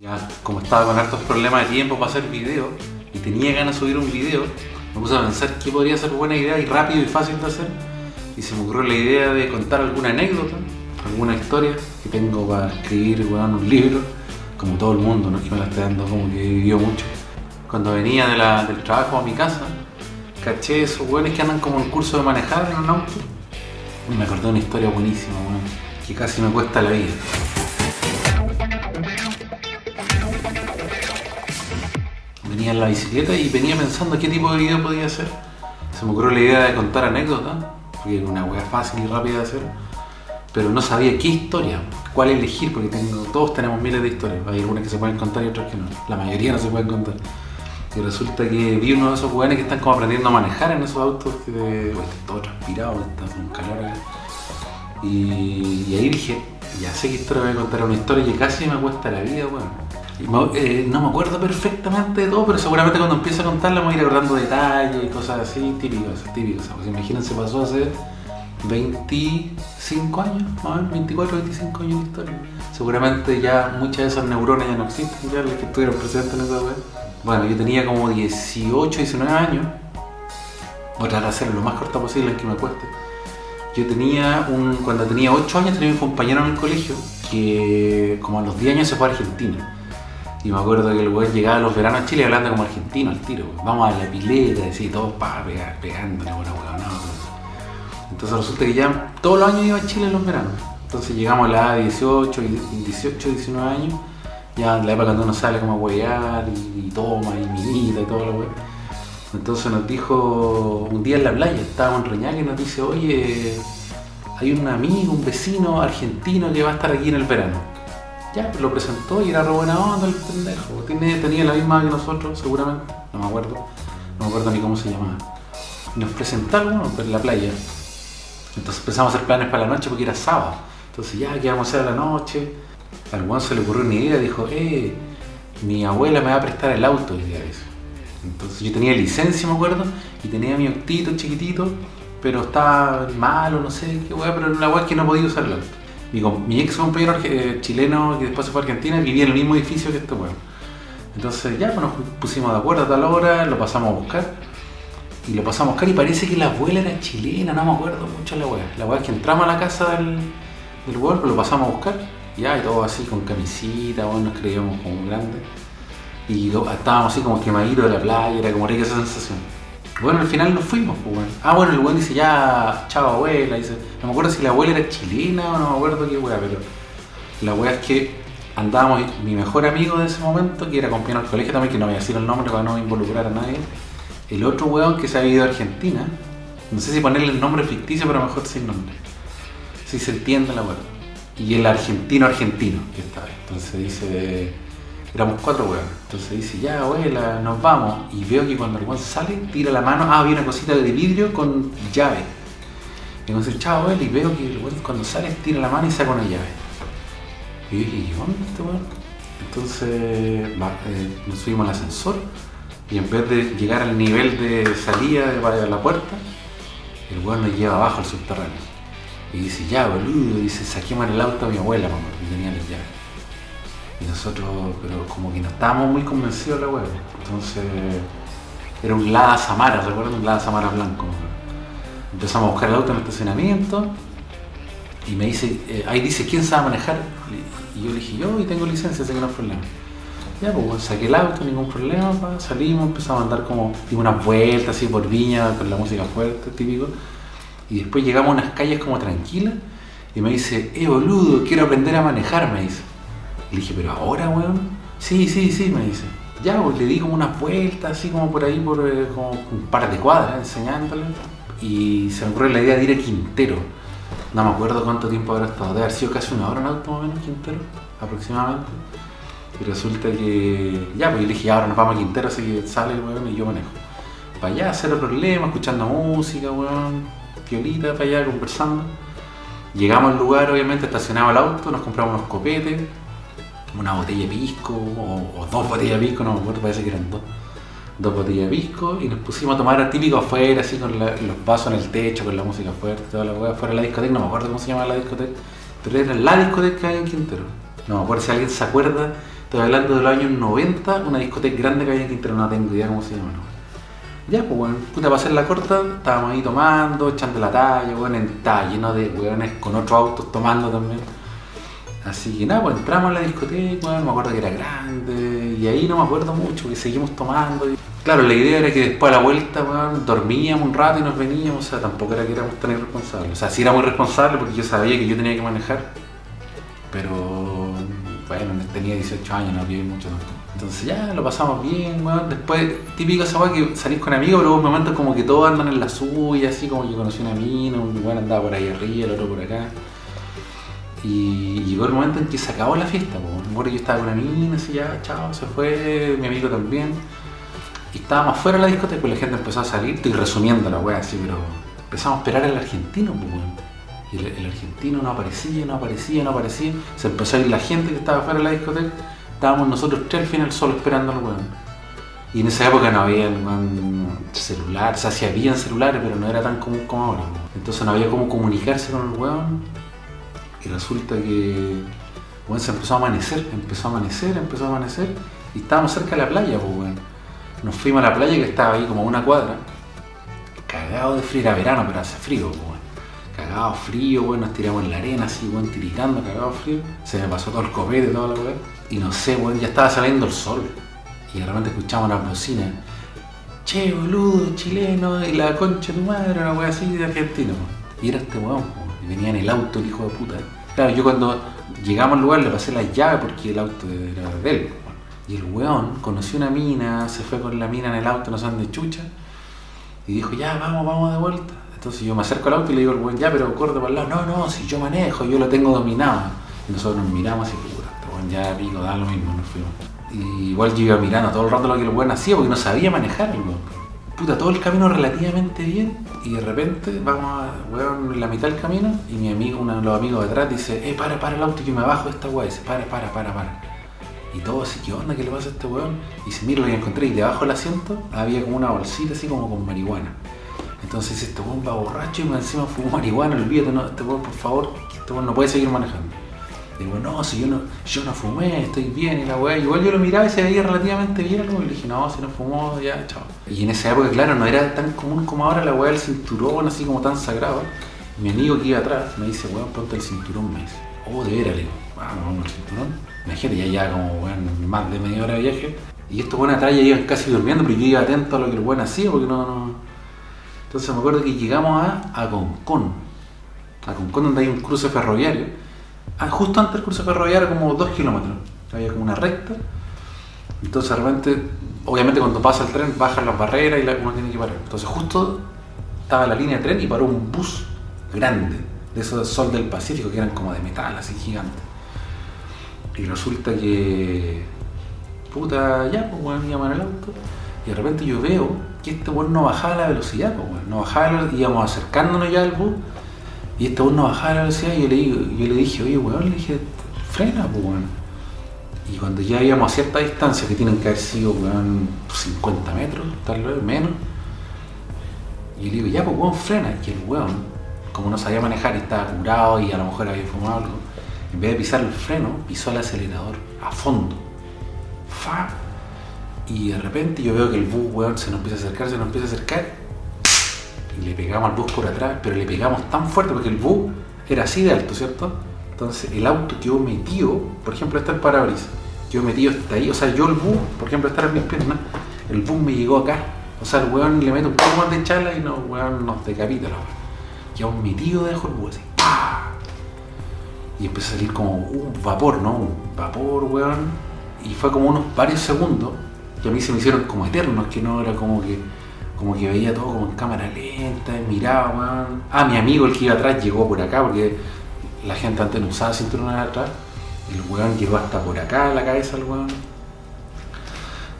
Ya, como estaba con hartos problemas de tiempo para hacer video y tenía ganas de subir un video, me puse a pensar qué podría ser buena idea y rápido y fácil de hacer. Y se me ocurrió la idea de contar alguna anécdota, alguna historia que tengo para escribir bueno, un libro, como todo el mundo, no es que me la esté dando como que vivió mucho. Cuando venía del trabajo a mi casa, caché esos buenos que andan como en curso de manejar en un auto. Y me acordé de una historia buenísima, weón, que casi me cuesta la vida. Venía en la bicicleta y venía pensando qué tipo de video podía hacer. Se me ocurrió la idea de contar anécdotas, porque era una wea fácil y rápida de hacer, pero no sabía qué historia, cuál elegir, porque todos tenemos miles de historias. Hay algunas que se pueden contar y otras que no. La mayoría no se pueden contar. Y resulta que vi uno de esos weones que están como aprendiendo a manejar en esos autos que está todo transpirado, está con calor. Y, y ahí dije, ya sé qué historia voy a contar, una historia que casi me cuesta la vida, weón. Eh, no me acuerdo perfectamente de todo, pero seguramente cuando empiece a contarla me voy a ir acordando detalles y cosas así, típicas, típicas. Porque imagínense, pasó hace 25 años, más o menos, 24, 25 años de historia. Seguramente ya muchas de esas neuronas ya no existen, ya las que estuvieron presentes en esa web. Bueno, yo tenía como 18, 19 años. Voy a tratar de hacerlo lo más corta posible que me cueste. Yo tenía un, cuando tenía 8 años tenía un compañero en el colegio que como a los 10 años se fue a Argentina. Y me acuerdo que el weón llegaba a los veranos a Chile hablando como argentino al tiro. Vamos a la pileta, así, todos pa, pegar, pegándole, bueno, weón, no. Entonces resulta que ya todos los años iba a Chile en los veranos. Entonces llegamos a la edad de 18, y- 18, 19 años. Ya en la época cuando uno sale como a huear y, y toma y minita y todo lo weón. Entonces nos dijo un día en la playa, estábamos en Reñaca y nos dice, oye, hay un amigo, un vecino argentino que va a estar aquí en el verano. Ya, pues lo presentó y era re buena onda el pendejo. Tiene- tenía la misma que nosotros, seguramente. No me acuerdo. No me acuerdo ni cómo se llamaba. Nos presentaron en la playa. Entonces empezamos a hacer planes para la noche porque era sábado. Entonces ya, ¿qué vamos a hacer a la noche? Al weón se le ocurrió una idea, dijo, eh, mi abuela me va a prestar el auto el día de eso. Entonces yo tenía licencia, me acuerdo, y tenía mi octito chiquitito, pero estaba malo, no sé qué weá, pero la weá que no podía usar el auto. Mi, mi ex compañero eh, chileno que después se fue a Argentina vivía en el mismo edificio que este weón. Entonces ya pues, nos pusimos de acuerdo a tal hora, lo pasamos a buscar. Y lo pasamos a buscar y parece que la abuela era chilena, no me acuerdo mucho la weá. La weá es que entramos a la casa del, del weón, pues lo pasamos a buscar. Ya, y todo así con camisita, weón, nos creíamos como grandes. Y estábamos así como quemaditos de la playa, era como rica esa sensación. Bueno, al final nos fuimos, pues, weón. Ah, bueno, el weón dice ya, chao abuela, dice. No me acuerdo si la abuela era chilena o no me acuerdo qué weá, pero la weá es que andábamos, mi mejor amigo de ese momento, que era compañero del colegio también, que no voy a decir el nombre para no involucrar a nadie. El otro weón que se había ido a Argentina, no sé si ponerle el nombre ficticio, pero mejor sin nombre. Si se entiende la weá. Y el argentino argentino que estaba. Entonces dice, éramos cuatro weones. Entonces dice, ya abuela, nos vamos. Y veo que cuando el weón sale, tira la mano, ah, había una cosita de vidrio con llave. Y dice, chao abuela, y veo que el weón cuando sale, tira la mano y saca una llave. Y yo dije, ¿y dónde este weón? Entonces eh, nos subimos al ascensor y en vez de llegar al nivel de salida de para la puerta, el weón nos lleva abajo al subterráneo. Y dice, ya boludo, dice, saquemos el auto a mi abuela, mamá, que tenía las llaves. Y nosotros, pero como que no estábamos muy convencidos de la weá. Entonces, era un Lada Samara, ¿recuerdan? Un Lada Samara blanco. Empezamos a buscar el auto en el estacionamiento y me dice, eh, ahí dice, ¿quién sabe manejar? Y yo le dije, yo y tengo licencia, así que no hay problema. Ya, pues saqué el auto, ningún problema, pa, salimos, empezamos a andar como, dimos unas vueltas así por viña, con la música fuerte, típico. Y después llegamos a unas calles como tranquilas y me dice, eh boludo, quiero aprender a manejar, me dice. Le dije, pero ahora, weón. Sí, sí, sí, me dice. Ya, pues le di como unas vueltas, así como por ahí, por eh, como un par de cuadras, enseñándole. Y se me ocurrió la idea de ir a Quintero. No me acuerdo cuánto tiempo habrá estado. Debe haber sido casi una hora en auto, más o menos, Quintero, aproximadamente. Y resulta que, ya, pues yo le dije, ahora nos vamos a Quintero, así que sale weón y yo manejo. Para allá, cero problema, escuchando música, weón, violita, para allá, conversando. Llegamos al lugar, obviamente, estacionado el auto, nos compramos unos copetes, una botella de pisco, o, dos botellas de pisco, no me acuerdo, parece que eran dos. Dos botellas de pisco, y nos pusimos a tomar típico afuera, así con los vasos en el techo, con la música fuerte, toda la weá, fuera de la discoteca, no me acuerdo cómo se llama la discoteca, pero era la discoteca que hay en Quintero. No me acuerdo si alguien se acuerda Estoy hablando de los años 90, una discoteca grande que había en Quintero, no tengo idea cómo se llama. ¿no? Ya, pues, weón, puta, para hacer la corta, estábamos ahí tomando, echando la talla, weón, estaba lleno de weones con otros autos tomando también. Así que nada, pues entramos a la discoteca, weón, me acuerdo que era grande, y ahí no me acuerdo mucho, que seguimos tomando. Claro, la idea era que después a la vuelta, dormíamos un rato y nos veníamos, o sea, tampoco era que éramos tan irresponsables. O sea, sí éramos irresponsables porque yo sabía que yo tenía que manejar, pero bueno, tenía 18 años, no había mucho. Entonces ya lo pasamos bien, weón. Después, típico esa que salís con amigos, pero hubo un momento como que todos andan en la suya, así como yo conocí una mina, un weón andaba por ahí arriba, el otro por acá. Y llegó el momento en que se acabó la fiesta, po. Me acuerdo que yo estaba con una mina, así ya, chao, se fue, mi amigo también. Y estábamos afuera de la discoteca, pues la gente empezó a salir, estoy resumiendo la weá así, pero empezamos a esperar al argentino. Y el, argentino no aparecía, no aparecía, no aparecía. Se empezó a ir la gente que estaba afuera de la discoteca. Estábamos nosotros tres al final solo esperando al weón. Y en esa época no había celular, o sea, sí habían celulares, pero no era tan común como ahora. Entonces no había cómo comunicarse con el weón. Y resulta que weón, se empezó a amanecer, empezó a amanecer, empezó a amanecer. Y estábamos cerca de la playa, pues weón. Nos fuimos a la playa que estaba ahí como a una cuadra. Cagado de frío, era verano, pero hace frío, pues weón. Cagado frío, weón, nos tiramos en la arena así, weón, tiritando, cagado frío. Se me pasó todo el copete, toda la weón. Y no sé, weón, ya estaba saliendo el sol. Y de repente escuchamos las bocinas. Che, boludo, chileno, y la concha de tu madre, una weá así de argentino. Y era este weón, venía en el auto el hijo de puta. Claro, yo cuando llegamos al lugar le pasé la llave porque el auto era de él. Y el weón conoció una mina, se fue con la mina en el auto, no sé dónde chucha. Y dijo, ya, vamos, vamos de vuelta. Entonces yo me acerco al auto y le digo al weón, ya, pero corta para el lado. No, no, si yo manejo, yo lo tengo dominado. Y nosotros nos miramos así, puta, este weón ya pico, da lo mismo, nos fuimos. Y igual yo iba mirando todo el rato lo que el weón hacía porque no sabía manejar el weón. Puta, todo el camino relativamente bien. Y de repente vamos a, weón, la mitad del camino y mi amigo, uno de los amigos de atrás, dice, eh, para, para el auto, yo me bajo esta weá. Dice, para, para, para, para. Y todo así, ¿qué onda? ¿Qué le pasa a este weón? Y dice, mira lo que encontré. Y debajo del asiento había como una bolsita así como con marihuana. Entonces este weón va borracho y encima fumó marihuana, olvídate, no, este weón, por favor, este weón no puede seguir manejando. Digo, no, si yo no, yo no fumé, estoy bien, y la weá. Igual yo lo miraba y se veía relativamente bien, ¿no? y le dije, no, si no fumó, ya, chao. Y en esa época, claro, no era tan común como ahora la weá del cinturón, así como tan sagrado. Mi amigo que iba atrás me dice, weón, ponte el cinturón, me dice. Oh, de veras, le digo, vamos, vamos el cinturón. Imagínate, ya ya como, weón, más de media hora de viaje. Y estos weón atrás ya iban casi durmiendo, pero yo iba atento a lo que el weón hacía, porque no, no. Entonces me acuerdo que llegamos a, a Concón. A Concón donde hay un cruce ferroviario. Ah, justo antes del cruce ferroviario, como dos kilómetros. Había como una recta. Entonces de repente, obviamente cuando pasa el tren, bajan las barreras y la- uno tiene que parar. Entonces justo estaba la línea de tren y paró un bus grande, de esos Sol del Pacífico, que eran como de metal, así gigantes. Y resulta que, puta, ya, pues weón, en el auto. Y de repente yo veo que este weón no bajaba la velocidad, pues weón. No bajaba, íbamos acercándonos ya al bus. Y este weón no bajaba la velocidad y yo le, digo, yo le dije, oye weón, le dije, frena, pues weón. Y cuando ya íbamos a cierta distancia, que tienen que haber sido weón, 50 metros, tal vez menos, y yo le digo, ya pues weón, frena. Y el weón, como no sabía manejar y estaba curado y a lo mejor había fumado algo, en vez de pisar el freno, pisó el acelerador a fondo. Fa. Y de repente yo veo que el bus, weón, se nos empieza a acercar, se nos empieza a acercar. Le pegamos al bus por atrás, pero le pegamos tan fuerte porque el bus era así de alto, ¿cierto? Entonces el auto quedó metido, por ejemplo, está el parabrisas, quedó metido hasta ahí. O sea, yo el bus, por ejemplo, estar en mis piernas, el bus me llegó acá. O sea, el weón le mete un poco más de chala y no, weón, nos decapita la. Quedó metido debajo del bus así. Y empezó a salir como un vapor, ¿no? Un vapor, weón. Y fue como unos varios segundos que a mí se me hicieron como eternos, que no era como que como que veía todo como en cámara lenta, miraba, weón. Ah, mi amigo, el que iba atrás, llegó por acá, porque la gente antes no usaba cinturones atrás. El weón llegó hasta por acá la cabeza, el weón.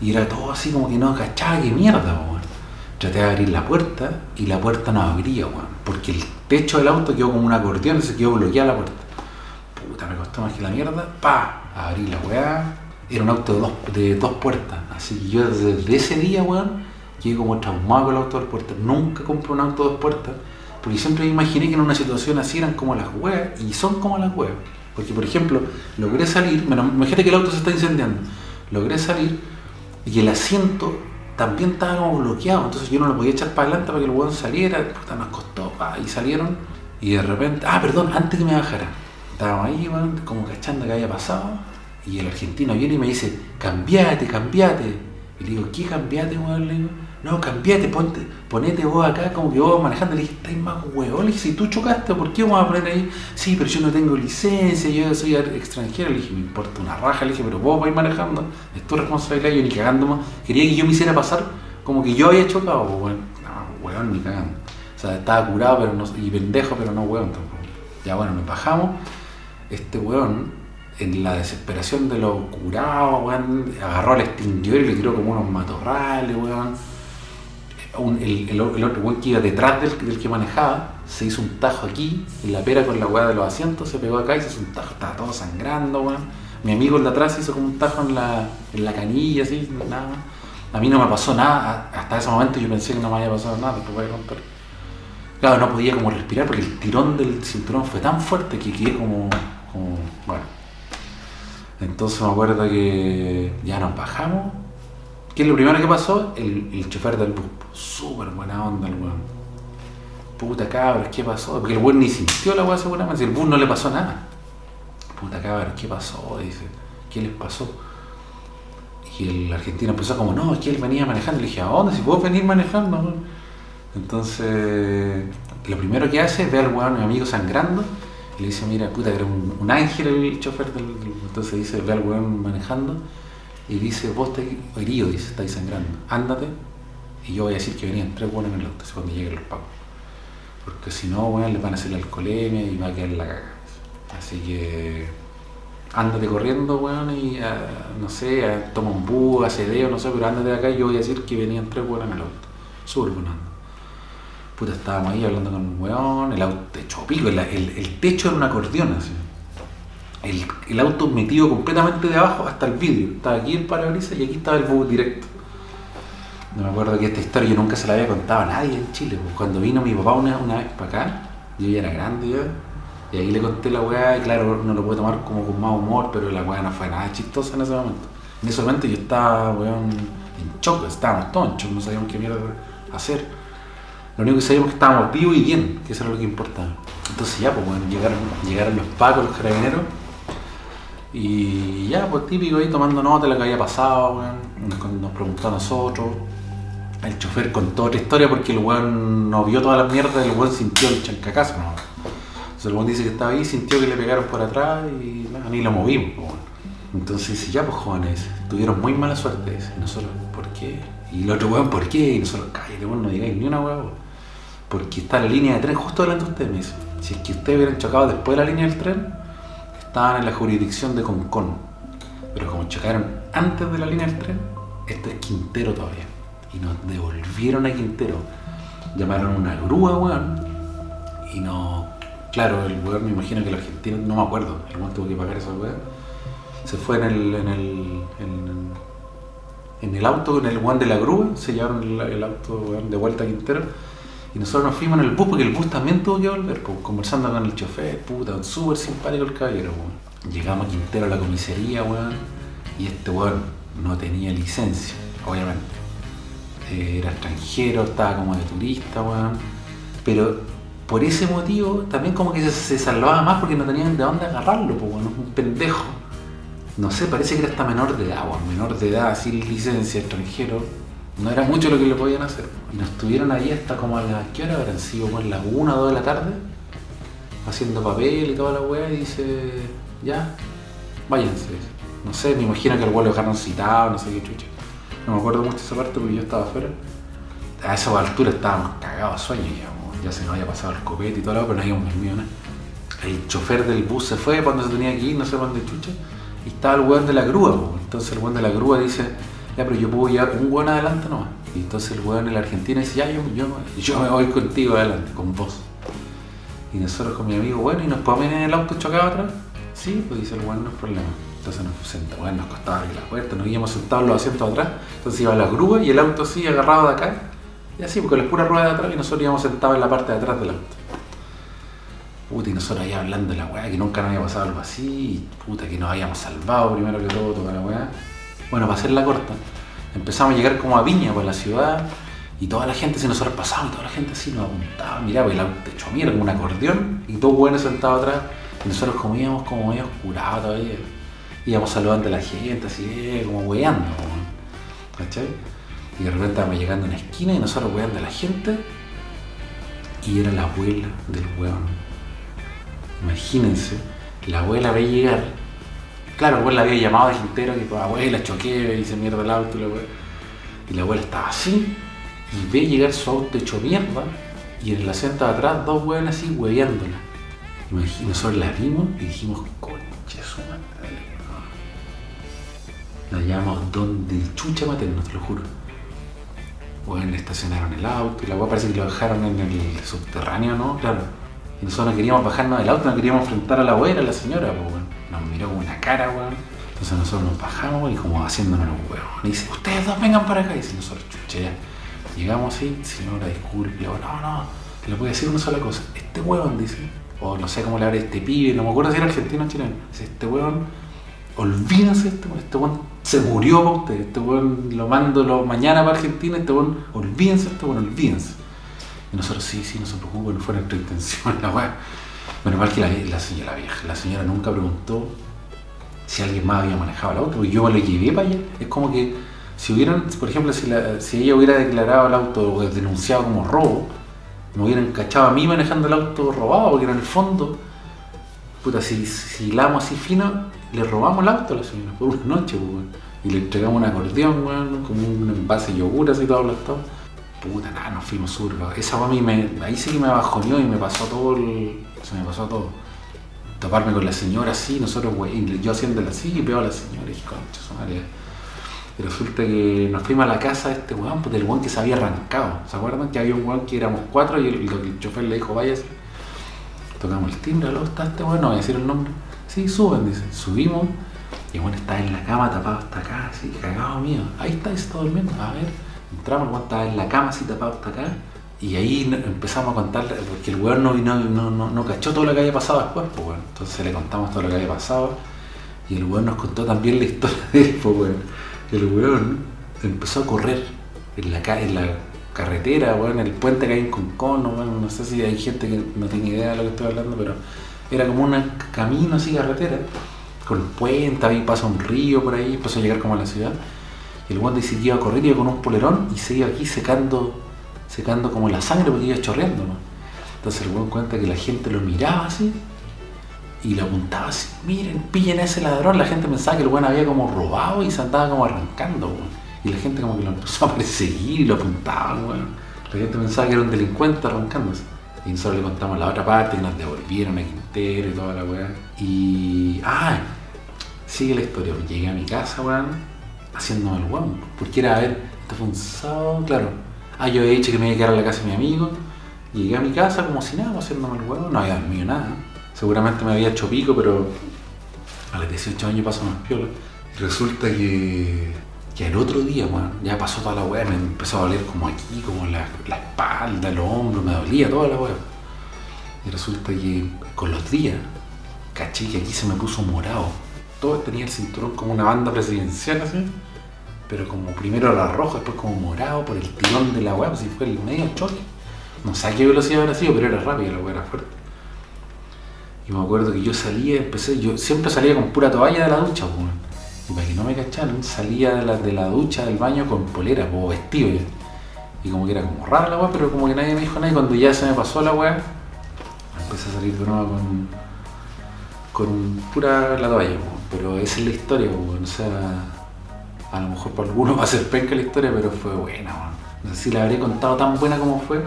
Y era todo así como que no cachaba qué mierda, weón. Traté de abrir la puerta y la puerta no abría, weón. Porque el techo del auto quedó como un acordeón se quedó bloqueada la puerta. Puta, me costó más que la mierda. Pa, abrí la weá. Era un auto de dos, de dos puertas. Así que yo desde ese día, weón, quedé como traumado con el auto dos puertas. Nunca compré un auto dos puertas. Porque siempre me imaginé que en una situación así eran como las weas. Y son como las weas. Porque, por ejemplo, logré salir, bueno, imagínate que el auto se está incendiando, logré salir y el asiento también estaba como bloqueado, entonces yo no lo podía echar para adelante para que el hueón saliera, puta, nos costó, pa, y salieron, y de repente, ah, perdón, antes que me bajara, estábamos ahí, weón, como cachando que había pasado, y el argentino viene y me dice, cambiate, cambiate, y le digo, ¿qué cambiate, weón? No, cambiate, ponte, ponete vos acá como que vos manejando. Le dije, estáis más huevón. Le dije, si tú chocaste, ¿por qué vamos a poner ahí? Sí, pero yo no tengo licencia, yo soy extranjero. Le dije, me importa una raja. Le dije, pero vos vais manejando, es tu responsabilidad. Yo ni cagando más. Quería que yo me hiciera pasar como que yo había chocado. Bueno, no, huevón, ni cagando. O sea, estaba curado pero no, y pendejo, pero no huevón tampoco. Ya bueno, nos bajamos. Este huevón en la desesperación de lo curado, weón, agarró al extinguidor y le tiró como unos matorrales, weón el, otro güey que iba detrás del, que manejaba se hizo un tajo aquí, en la pera con la weá de los asientos, se pegó acá y se hizo un tajo, estaba todo sangrando, weón. Mi amigo el de atrás hizo como un tajo en la, en la canilla, así, nada. A mí no me pasó nada, hasta ese momento yo pensé que no me había pasado nada, después voy a contar. Claro, no podía como respirar porque el tirón del cinturón fue tan fuerte que quedé como, como bueno. Entonces me acuerdo que ya nos bajamos ¿Qué es lo primero que pasó? El, chofer del bus. Súper buena onda el weón. Puta cabros, ¿qué pasó? Porque el weón ni sintió la weá seguramente. El bus no le pasó nada. Puta cabros, ¿qué pasó? Dice, ¿qué les pasó? Y el argentino empezó como, no, es él venía manejando. Le dije, ¿a dónde? Si puedo venir manejando. Entonces, lo primero que hace es ver al weón, mi amigo, sangrando. Y le dice, mira, puta, era un, ángel el chofer del... Entonces dice, ve al weón manejando y dice, vos estás herido, dice, estáis sangrando, ándate y yo voy a decir que venían tres buenos en el auto cuando lleguen los pagos. Porque si no, bueno, les van a hacer la alcoholemia y va a quedar la caga. Así que ándate corriendo, weón, y ah, no sé, ah, toma un bus, hace dedo, no sé, pero ándate de acá y yo voy a decir que venían tres buenos en el auto. Súper bonando. Puta, estábamos ahí hablando con un weón, el auto hecho pico, el, el techo era un acordeón así el, auto metido completamente de abajo hasta el vidrio. Estaba aquí el parabrisas y aquí estaba el bus directo. No me acuerdo que esta historia yo nunca se la había contado a nadie en Chile. Pues. Cuando vino mi papá una, una vez para acá, yo ya era grande ya, y ahí le conté la weá y claro, no lo pude tomar como con más humor, pero la weá no fue nada chistosa en ese momento. En ese momento yo estaba, weón, en shock, estábamos todos en shock, no sabíamos qué mierda hacer. Lo único que sabíamos que estábamos vivos y bien, que eso era lo que importaba. Entonces ya, pues bueno, llegaron, llegaron los pacos, los carabineros, y ya, pues típico ahí tomando nota de lo que había pasado, weón. Nos preguntó a nosotros. El chofer contó otra historia porque el weón no vio toda la mierda y el weón sintió el chancacazo, ¿no? Entonces el weón dice que estaba ahí, sintió que le pegaron por atrás y nada, ni lo movimos, weón. Entonces dice, ya pues jóvenes, tuvieron muy mala suerte. Y nosotros, ¿por qué? Y el otro weón, ¿por qué? Y nosotros, cállate, weón, no digáis ni una weón. Porque está la línea de tren justo delante de ustedes, me dice. Si es que ustedes hubieran chocado después de la línea del tren, estaban en la jurisdicción de Concón. Pero como chocaron antes de la línea del tren, esto es Quintero todavía. Y nos devolvieron a Quintero. Llamaron una grúa, weón. Y no. Claro, el weón me imagino que el argentino, no me acuerdo, el weón tuvo que pagar esa weón. Se fue en el. en el. en, el auto, en el weón de la grúa, se llevaron el, auto de vuelta a Quintero y nosotros nos fuimos en el bus porque el bus también tuvo que volver, conversando con el chofer, puta, súper simpático el caballero, weón. Llegamos a Quintero a la comisaría, weón, y este weón no tenía licencia, obviamente. Eh, era extranjero, estaba como de turista, weón. Pero por ese motivo también como que se, salvaba más porque no tenían de dónde agarrarlo, pues, weón, un pendejo. No sé, parece que era hasta menor de edad, weón, menor de edad, sin licencia, extranjero no era mucho lo que le podían hacer. Y nos estuvieron ahí hasta como a las, ¿qué hora habrán sido? Como las 1 o 2 de la tarde, haciendo papel y toda la weá, y dice, ya, váyanse. No sé, me imagino que el vuelo lo dejaron citado, no sé qué chucha. No me acuerdo mucho de esa parte porque yo estaba afuera. A esa altura estábamos cagados a sueño, digamos. ya se nos había pasado el copete y todo lo pero no habíamos dormido nada. El chofer del bus se fue cuando se tenía que ir, no sé dónde chucha, y estaba el weón de la grúa, entonces el weón de la grúa dice, ya, pero yo puedo llevar un weón adelante nomás. Y entonces el weón en la Argentina dice, ya, yo, yo, me voy contigo adelante, con vos. Y nosotros con mi amigo, bueno, ¿y nos podemos en el auto chocado atrás? Sí, pues dice el weón, no es problema. Entonces nos sentamos, bueno, nos costaba abrir la puerta, nos íbamos sentados los asientos atrás, entonces iba la grúa y el auto así agarrado de acá, y así, porque las puras ruedas de atrás y nosotros íbamos sentados en la parte de atrás del auto. Puta, y nosotros ahí hablando de la weá, que nunca nos había pasado algo así, puta, que nos habíamos salvado primero que todo, toda la weá. Bueno, para hacer la corta, empezamos a llegar como a Viña, por la ciudad, y toda la gente, si nosotros pasábamos, toda la gente así nos apuntaba, miraba, y el auto hecho mierda, como un acordeón, y todos buenos sentados atrás, y nosotros como íbamos como medio oscurados todavía, íbamos saludando a la gente, así, eh, como weando, ¿cachai? Y de repente estábamos llegando a una esquina y nosotros weando a la gente, y era la abuela del weón. Imagínense, la abuela ve llegar. Claro, la abuela había llamado a Quintero que pues, abuela choqué se mierda el auto y la abuela. Y la abuela estaba así y ve llegar su auto hecho mierda y en el asiento de atrás dos hueones así hueveándola. Y nosotros la vimos y dijimos, concha su madre. La llamamos donde chucha materna, te lo juro. Bueno, estacionaron el auto y la hueá parece que lo dejaron en el subterráneo, ¿no? Claro y nosotros no queríamos bajarnos del auto, no queríamos enfrentar a la abuela, a la señora, pues, Nos miró con una cara, weón. Entonces nosotros nos bajamos y como haciéndonos los huevos. Y dice, ustedes dos vengan para acá. Y dice, nosotros, chucha, ya. Llegamos así, señora, disculpe. Le digo, no, no, le voy a decir una sola cosa. Este huevón, dice, o no sé cómo le habla este pibe, no me acuerdo si era argentino o chileno. Dice, este huevón, olvídense este huevón, este huevón se murió para usted, este huevón lo mando lo, mañana para Argentina, este huevón, olvídense este huevón, olvídense. Y nosotros, sí, sí, no se preocupen, no fue nuestra intención, la weá. Bueno, igual que la, señora vieja, la señora nunca preguntó si alguien más había manejado el auto, porque yo lo llevé para allá. Es como que si hubieran, por ejemplo, si, ella hubiera declarado el auto o denunciado como robo, me hubieran cachado a mí manejando el auto robado, porque en el fondo, puta, si, si hilamos así fino, le robamos el auto a la señora por una noche, pues, y le entregamos un acordeón, weón, como un envase de yogur así todo aplastado puta, nada, nos fuimos sur. Esa a mí me, ahí sí que me bajoneó y me pasó todo el, se me pasó todo. Toparme con la señora así, nosotros, güey, yo haciéndola así y veo a la señora y concha, su madre. Y resulta que nos fuimos a la casa de este weón, pues del weón que se había arrancado. ¿Se acuerdan? Que había un weón que éramos cuatro y el, chofer le dijo, váyase. Tocamos el timbre, ¿lo está este weón? No voy a decir el nombre. Sí, suben, dice. Subimos y bueno, está en la cama tapado hasta acá, así, cagado mío. Ahí está, está durmiendo. A ver Entramos, el estaba en la cama así tapado hasta acá. Y ahí empezamos a contarle, porque el weón no, no, no, no, cachó todo lo que había pasado después, pues bueno. Entonces le contamos todo lo que había pasado. Y el weón nos contó también la historia de él, pues. El weón empezó a correr en la, en la carretera, weón, en el puente que hay en Concón, bueno, no sé si hay gente que no tiene idea de lo que estoy hablando, pero era como un camino así, carretera, con el puente, ahí pasa un río por ahí, empezó a llegar como a la ciudad el guante se iba a correr, iba con un polerón y se iba aquí secando, secando como la sangre porque iba chorreando. ¿no? Entonces el buen cuenta que la gente lo miraba así y le apuntaba así, miren, pillen a ese ladrón. La gente pensaba que el buen había como robado y se andaba como arrancando. Y la gente como que lo empezó a perseguir y lo apuntaban. La gente pensaba que era un delincuente arrancándose. Y nosotros le contamos la otra parte que nos devolvieron a Quintero y toda la weá. Y. ¡Ah! Sigue la historia. Llegué a mi casa, weón haciéndome el guapo. Porque era, a ver, esto fue un sábado, claro. Ah, yo he dicho que me iba a quedar a la casa de mi amigo. Llegué a mi casa como si nada, haciéndome el huevo. No había dormido nada. Seguramente me había hecho pico, pero a los 18 años paso más piola. Y resulta que, que el otro día, bueno, ya pasó toda la hueá, me empezó a doler como aquí, como la, la espalda, los hombros, me dolía toda la hueá. Y resulta que con los días, caché que aquí se me puso morado. Todo tenía el cinturón como una banda presidencial así pero como primero era rojo, después como morado por el tirón de la web, si fue el medio choque. No sé a qué velocidad habrá sido, pero era rápido, la web era fuerte. Y me acuerdo que yo salía, empecé, yo siempre salía con pura toalla de la ducha, pues. Y para que no me cacharan, salía de la, de la ducha del baño con polera, o vestido ya. Y como que era como rara la web, pero como que nadie me dijo nada. Y cuando ya se me pasó la web, empecé a salir de nuevo con, con pura la toalla, pero esa es la historia, pues, o sea a lo mejor para algunos va a ser penca la historia, pero fue buena, No sé si la habré contado tan buena como fue.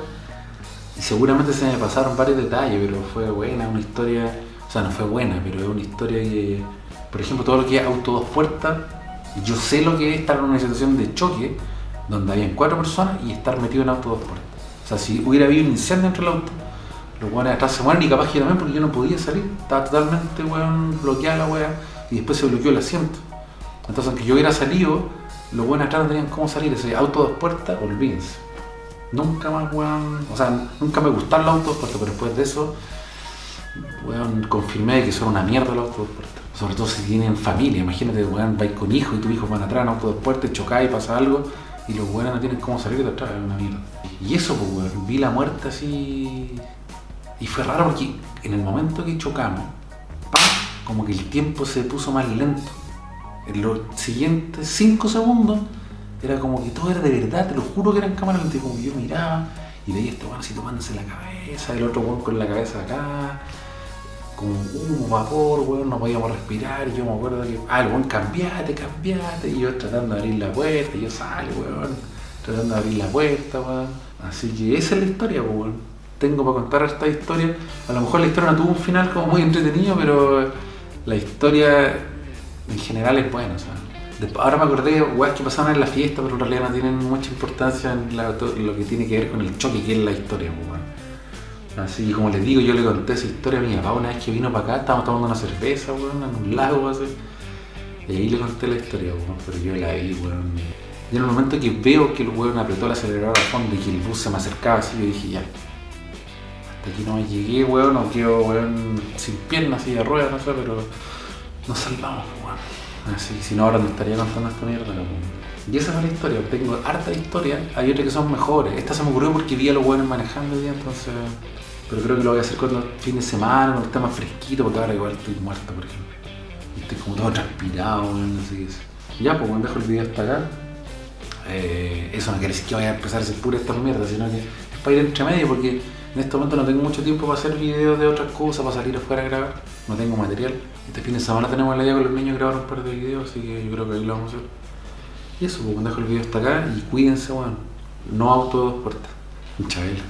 Seguramente se me pasaron varios detalles, pero fue buena, una historia. O sea, no fue buena, pero es una historia que. Por ejemplo, todo lo que es auto dos puertas, yo sé lo que es estar en una situación de choque donde habían cuatro personas y estar metido en auto dos puertas. O sea, si hubiera habido un incendio entre el auto, los buenos atrás se mueren y capaz que yo también porque yo no podía salir. Estaba totalmente weón, bloqueada la weá y después se bloqueó el asiento. Entonces, aunque yo hubiera salido, los buenos atrás no tenían cómo salir. Ese auto dos puertas, olvídense. Nunca más, weón. O sea, nunca me gustaron los autos dos puertas, pero después de eso, weón, confirmé que son una mierda los autos dos puertas. Sobre todo si tienen familia, imagínate, weón, vais con hijos y tus hijos van atrás en auto dos puertas, chocáis y pasa algo y los weones no tienen cómo salir de atrás, es una mierda. Y eso, pues, weón, vi la muerte así. Y fue raro porque en el momento que chocamos. Como que el tiempo se puso más lento. En los siguientes 5 segundos era como que todo era de verdad, te lo juro que eran cámaras lentas, como yo miraba y veía este weón así tomándose la cabeza, el otro weón con la cabeza acá, como humo, vapor, weón, no podíamos respirar, y yo me acuerdo que, ah, el weón, cambiate, cambiate, y yo tratando de abrir la puerta, y yo sale, weón, tratando de abrir la puerta, weón. Así que esa es la historia, pues, weón. Tengo para contar esta historia. A lo mejor la historia no tuvo un final como muy entretenido, pero la historia en general es buena, o sea. Ahora me acordé, weas que pasaron en la fiesta, pero en realidad no tienen mucha importancia en lo que tiene que ver con el choque que es la historia, pues, weón. Así que como les digo, yo le conté esa historia a mi papá una vez que vino para acá, estábamos tomando una cerveza, weón, en un lago. Y ahí le conté la historia, weón, pero yo la vi, weón. Y en el momento que veo que el weón apretó el acelerador a fondo y que el bus se me acercaba así, yo dije, ya. Hasta aquí no me llegué, weón, o quedo, weón, sin piernas, así de ruedas, no sé, pero nos salvamos, weón. Así que si no, ahora no estaría contando esta mierda, weón. Y esa fue la historia, tengo harta historia, hay otras que son mejores. Esta se me ocurrió porque vi a los buenos manejando el día, entonces. Pero creo que lo voy a hacer cuando fin de semana, cuando esté más fresquito, porque ahora igual estoy muerto, por ejemplo. Y estoy como todo transpirado, weón, que eso. Y Ya, pues cuando dejo el video hasta acá. Eh, eso no quiere decir que vaya a empezar a hacer pura esta mierda, sino que es para ir entre medio, porque en este momento no tengo mucho tiempo para hacer videos de otras cosas, para salir afuera a grabar. No tengo material. Este fin de semana tenemos la idea con los niños grabar un par de videos, así que yo creo que ahí lo vamos a hacer. Y eso, pues dejo el video hasta acá y cuídense, weón. No auto dos puertas. Chabela.